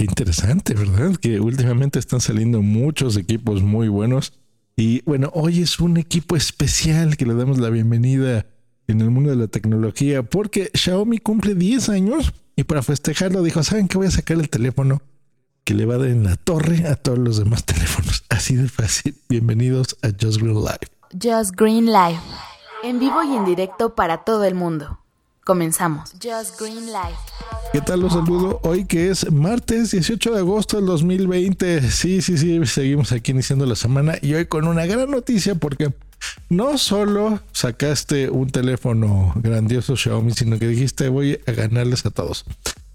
qué interesante, ¿verdad? Que últimamente están saliendo muchos equipos muy buenos. Y bueno, hoy es un equipo especial que le damos la bienvenida en el mundo de la tecnología porque Xiaomi cumple 10 años y para festejarlo dijo, ¿saben qué? Voy a sacar el teléfono que le va a dar en la torre a todos los demás teléfonos. Así de fácil. Bienvenidos a Just Green Live. Just Green Live. En vivo y en directo para todo el mundo. Comenzamos. Just Green Live. ¿Qué tal? Los saludo hoy que es martes 18 de agosto del 2020. Sí, sí, sí, seguimos aquí iniciando la semana y hoy con una gran noticia porque no solo sacaste un teléfono grandioso Xiaomi, sino que dijiste voy a ganarles a todos.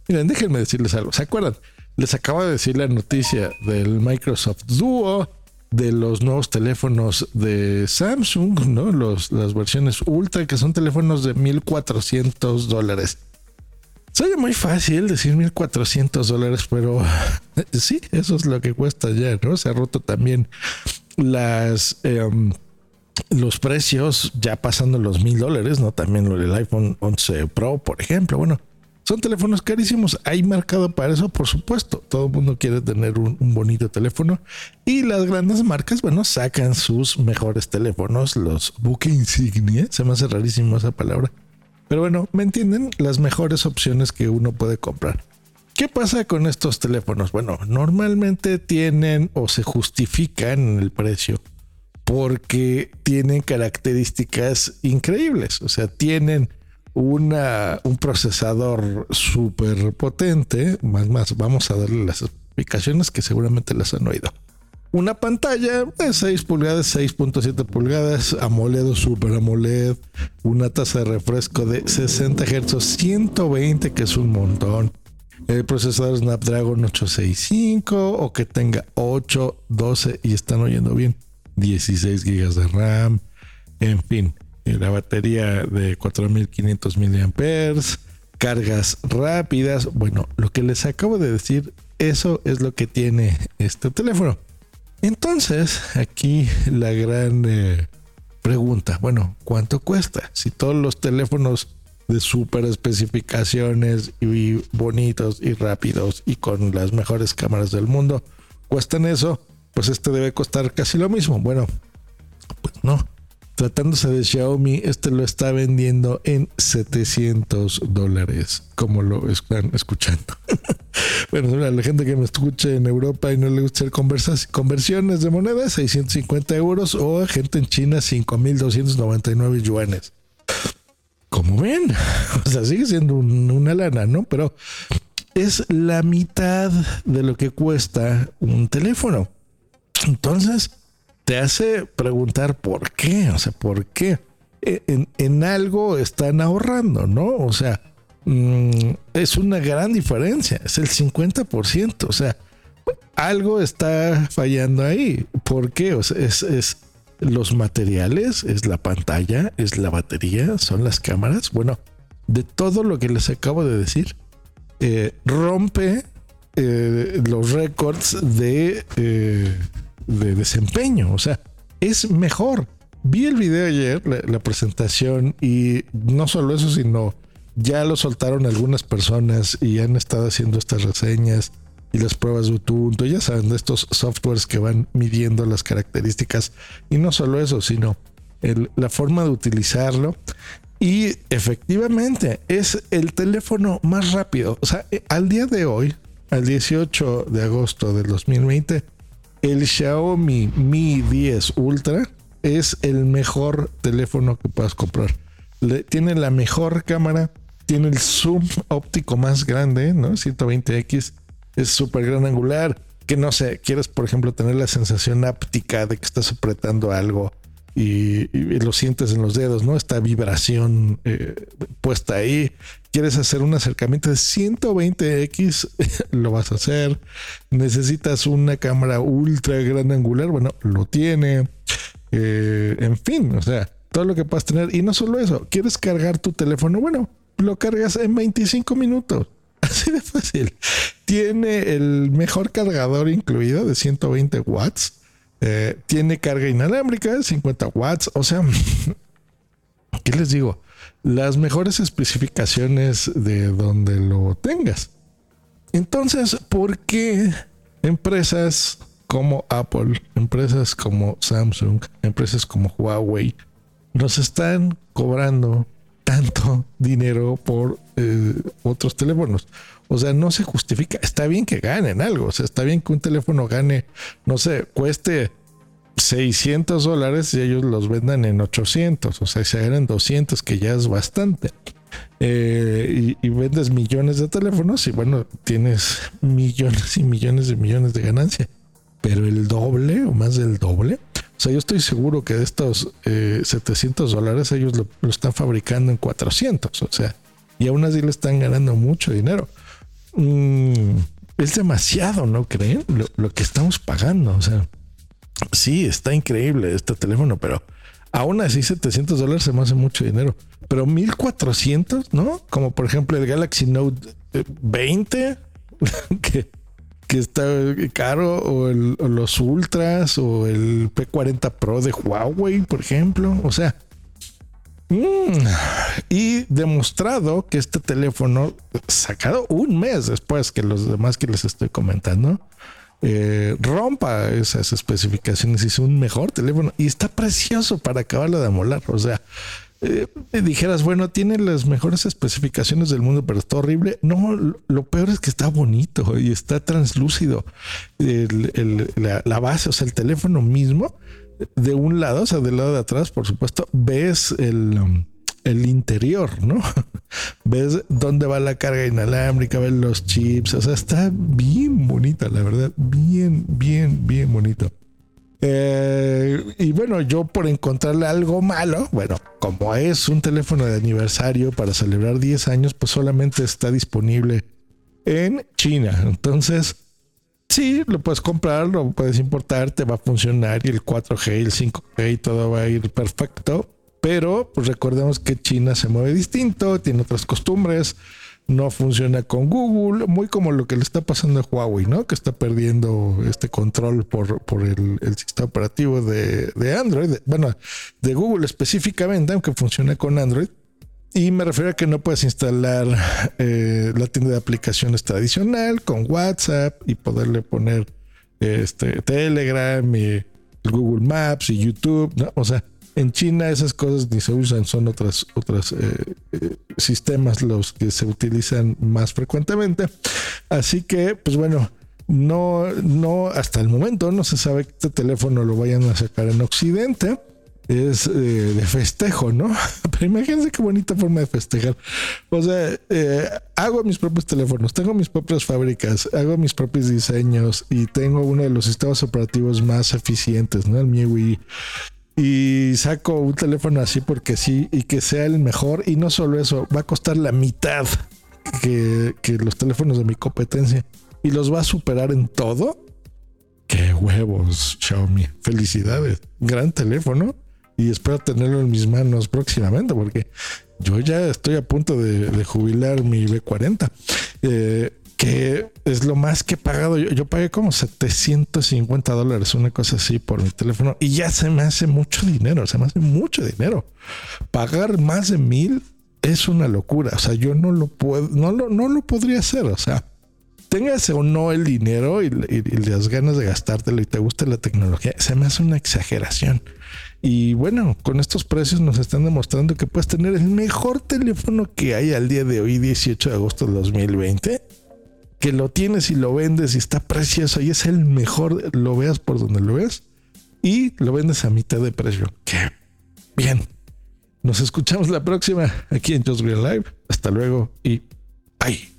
Miren, déjenme decirles algo. ¿Se acuerdan? Les acabo de decir la noticia del Microsoft Duo, de los nuevos teléfonos de Samsung, ¿no? Los, las versiones Ultra, que son teléfonos de 1400 dólares. Soy muy fácil decir 1400 dólares, pero sí, eso es lo que cuesta ya, ¿no? Se ha roto también las. Em, los precios ya pasando los mil dólares, ¿no? También lo del iPhone 11 Pro, por ejemplo. Bueno, son teléfonos carísimos. Hay mercado para eso, por supuesto. Todo el mundo quiere tener un, bonito teléfono. Y las grandes marcas, bueno, sacan sus mejores teléfonos, los buque insignia. Se me hace rarísimo esa palabra. Pero bueno, ¿me entienden? Las mejores opciones que uno puede comprar. ¿Qué pasa con estos teléfonos? Bueno, normalmente tienen o se justifican el precio porque tienen características increíbles. O sea, tienen una, un procesador súper potente. Más, más, vamos a darle las explicaciones que seguramente las han oído. Una pantalla de 6 pulgadas, 6.7 pulgadas, AMOLED o Super AMOLED, una tasa de refresco de 60 Hz, 120 que es un montón. El procesador Snapdragon 865 o que tenga 8, 12 y están oyendo bien, 16 GB de RAM, en fin, la batería de 4500 mAh, cargas rápidas. Bueno, lo que les acabo de decir, eso es lo que tiene este teléfono. Entonces, aquí la gran eh, pregunta, bueno, ¿cuánto cuesta? Si todos los teléfonos de super especificaciones y bonitos y rápidos y con las mejores cámaras del mundo cuestan eso, pues este debe costar casi lo mismo. Bueno, pues no. Tratándose de Xiaomi, este lo está vendiendo en 700 dólares, como lo están escuchando. bueno, la gente que me escuche en Europa y no le gusta hacer conversiones de moneda, 650 euros o gente en China, 5299 yuanes. Como ven, o sea, sigue siendo una lana, ¿no? Pero es la mitad de lo que cuesta un teléfono. Entonces, te hace preguntar por qué, o sea, por qué. En, algo están ahorrando, ¿no? O sea, mm, es una gran diferencia, es el 50%, o sea, algo está fallando ahí. ¿Por qué? O sea, es, los materiales, es la pantalla, es la batería, son las cámaras. Bueno, de todo lo que les acabo de decir, eh, rompe eh, los récords de eh, de desempeño. O sea, es mejor. Vi el video ayer, la, presentación, y no solo eso, sino ya lo soltaron algunas personas y han estado haciendo estas reseñas y las pruebas de Ubuntu. Ya saben, de estos softwares que van midiendo las características. Y no solo eso, sino la forma de utilizarlo. Y efectivamente es el teléfono más rápido. O sea, eh, al día de hoy, al 18 de agosto del 2020, el Xiaomi Mi 10 Ultra es el mejor teléfono que puedas comprar. tiene la mejor cámara, tiene el zoom óptico más grande, ¿no? 120x, es súper gran angular. Que no sé, quieres, por ejemplo, tener la sensación áptica de que estás apretando algo y, lo sientes en los dedos, ¿no? Esta vibración eh, puesta ahí. Quieres hacer un acercamiento de 120x, lo vas a hacer. Necesitas una cámara ultra gran angular, bueno, lo tiene. Eh, en fin, o sea, todo lo que puedas tener. Y no solo eso, quieres cargar tu teléfono, bueno, lo cargas en 25 minutos. Así de fácil. Tiene el mejor cargador incluido de 120 watts eh, tiene carga inalámbrica, 50 watts. O sea, ¿qué les digo? Las mejores especificaciones de donde lo tengas. Entonces, ¿por qué empresas como Apple, empresas como Samsung, empresas como Huawei nos están cobrando tanto dinero por eh, otros teléfonos? O sea, no se justifica. Está bien que ganen algo. O sea, está bien que un teléfono gane, no sé, cueste 600 dólares y ellos los vendan en 800. O sea, se ganan 200, que ya es bastante. Eh, y, vendes millones de teléfonos y bueno, tienes millones y millones de millones de ganancia. Pero el doble o más del doble. O sea, yo estoy seguro que de estos 700 eh, dólares ellos lo, están fabricando en 400. O sea, y aún así le están ganando mucho dinero. Mm, es demasiado, ¿no creen? Lo, lo, que estamos pagando. O sea, sí, está increíble este teléfono, pero aún así 700 dólares se me hace mucho dinero. Pero 1400, ¿no? Como por ejemplo el Galaxy Note 20, eh, que, que está caro, o, los Ultras, o el P40 Pro de Huawei, por ejemplo. O sea, mm, y demostrado que este teléfono, sacado un mes después que los demás que les estoy comentando, eh, rompa esas especificaciones y es un mejor teléfono y está precioso para acabarlo de amolar. O sea, eh, dijeras, bueno, tiene las mejores especificaciones del mundo, pero está horrible. No, lo peor es que está bonito y está translúcido. la, base, o sea, el teléfono mismo, de un lado, o sea, del lado de atrás, por supuesto, ves el interior, ¿no? Ves dónde va la carga inalámbrica, ves los chips, o sea, está bien bonita, la verdad, bien, bien, bien bonito. Eh, y bueno, yo por encontrarle algo malo, bueno, como es un teléfono de aniversario para celebrar 10 años, pues solamente está disponible en China. Entonces, sí, lo puedes comprar, lo puedes importar, te va a funcionar y el 4G y el 5G y todo va a ir perfecto. Pero pues recordemos que China se mueve distinto, tiene otras costumbres no funciona con Google, muy como lo que le está pasando a Huawei, ¿no? Que está perdiendo este control por, por el, sistema operativo de, Android, bueno, de Google específicamente, aunque funciona con Android. Y me refiero a que no puedes instalar eh, la tienda de aplicaciones tradicional con WhatsApp y poderle poner este Telegram y Google Maps y YouTube, ¿no? O sea, en China esas cosas ni se usan, son otras, otras eh, eh, sistemas los que se utilizan más frecuentemente. Así que, pues bueno, no, no, hasta el momento no se sabe que este teléfono lo vayan a sacar en Occidente. Es eh, de festejo, ¿no? Pero imagínense qué bonita forma de festejar. O sea, hago mis propios teléfonos, tengo mis propias fábricas, hago mis propios diseños y tengo uno de los sistemas operativos más eficientes, ¿no? El MIUI y saco un teléfono así porque sí y que sea el mejor y no solo eso, va a costar la mitad que, los teléfonos de mi competencia y los va a superar en todo. Qué huevos, Xiaomi. Felicidades. Gran teléfono y espero tenerlo en mis manos próximamente porque yo ya estoy a punto de, jubilar mi B40. Eh, que es lo más que he pagado. Yo, pagué como 750 dólares, una cosa así por mi teléfono y ya se me hace mucho dinero, se me hace mucho dinero. Pagar más de mil es una locura. O sea, yo no lo puedo, no lo, no lo podría hacer. O sea, tengas o no el dinero y, las ganas de gastártelo y te gusta la tecnología, se me hace una exageración. Y bueno, con estos precios nos están demostrando que puedes tener el mejor teléfono que hay al día de hoy, 18 de agosto de 2020 que lo tienes y lo vendes y está precioso y es el mejor, lo veas por donde lo ves y lo vendes a mitad de precio. Qué bien. Nos escuchamos la próxima aquí en Just Real Live. Hasta luego y bye.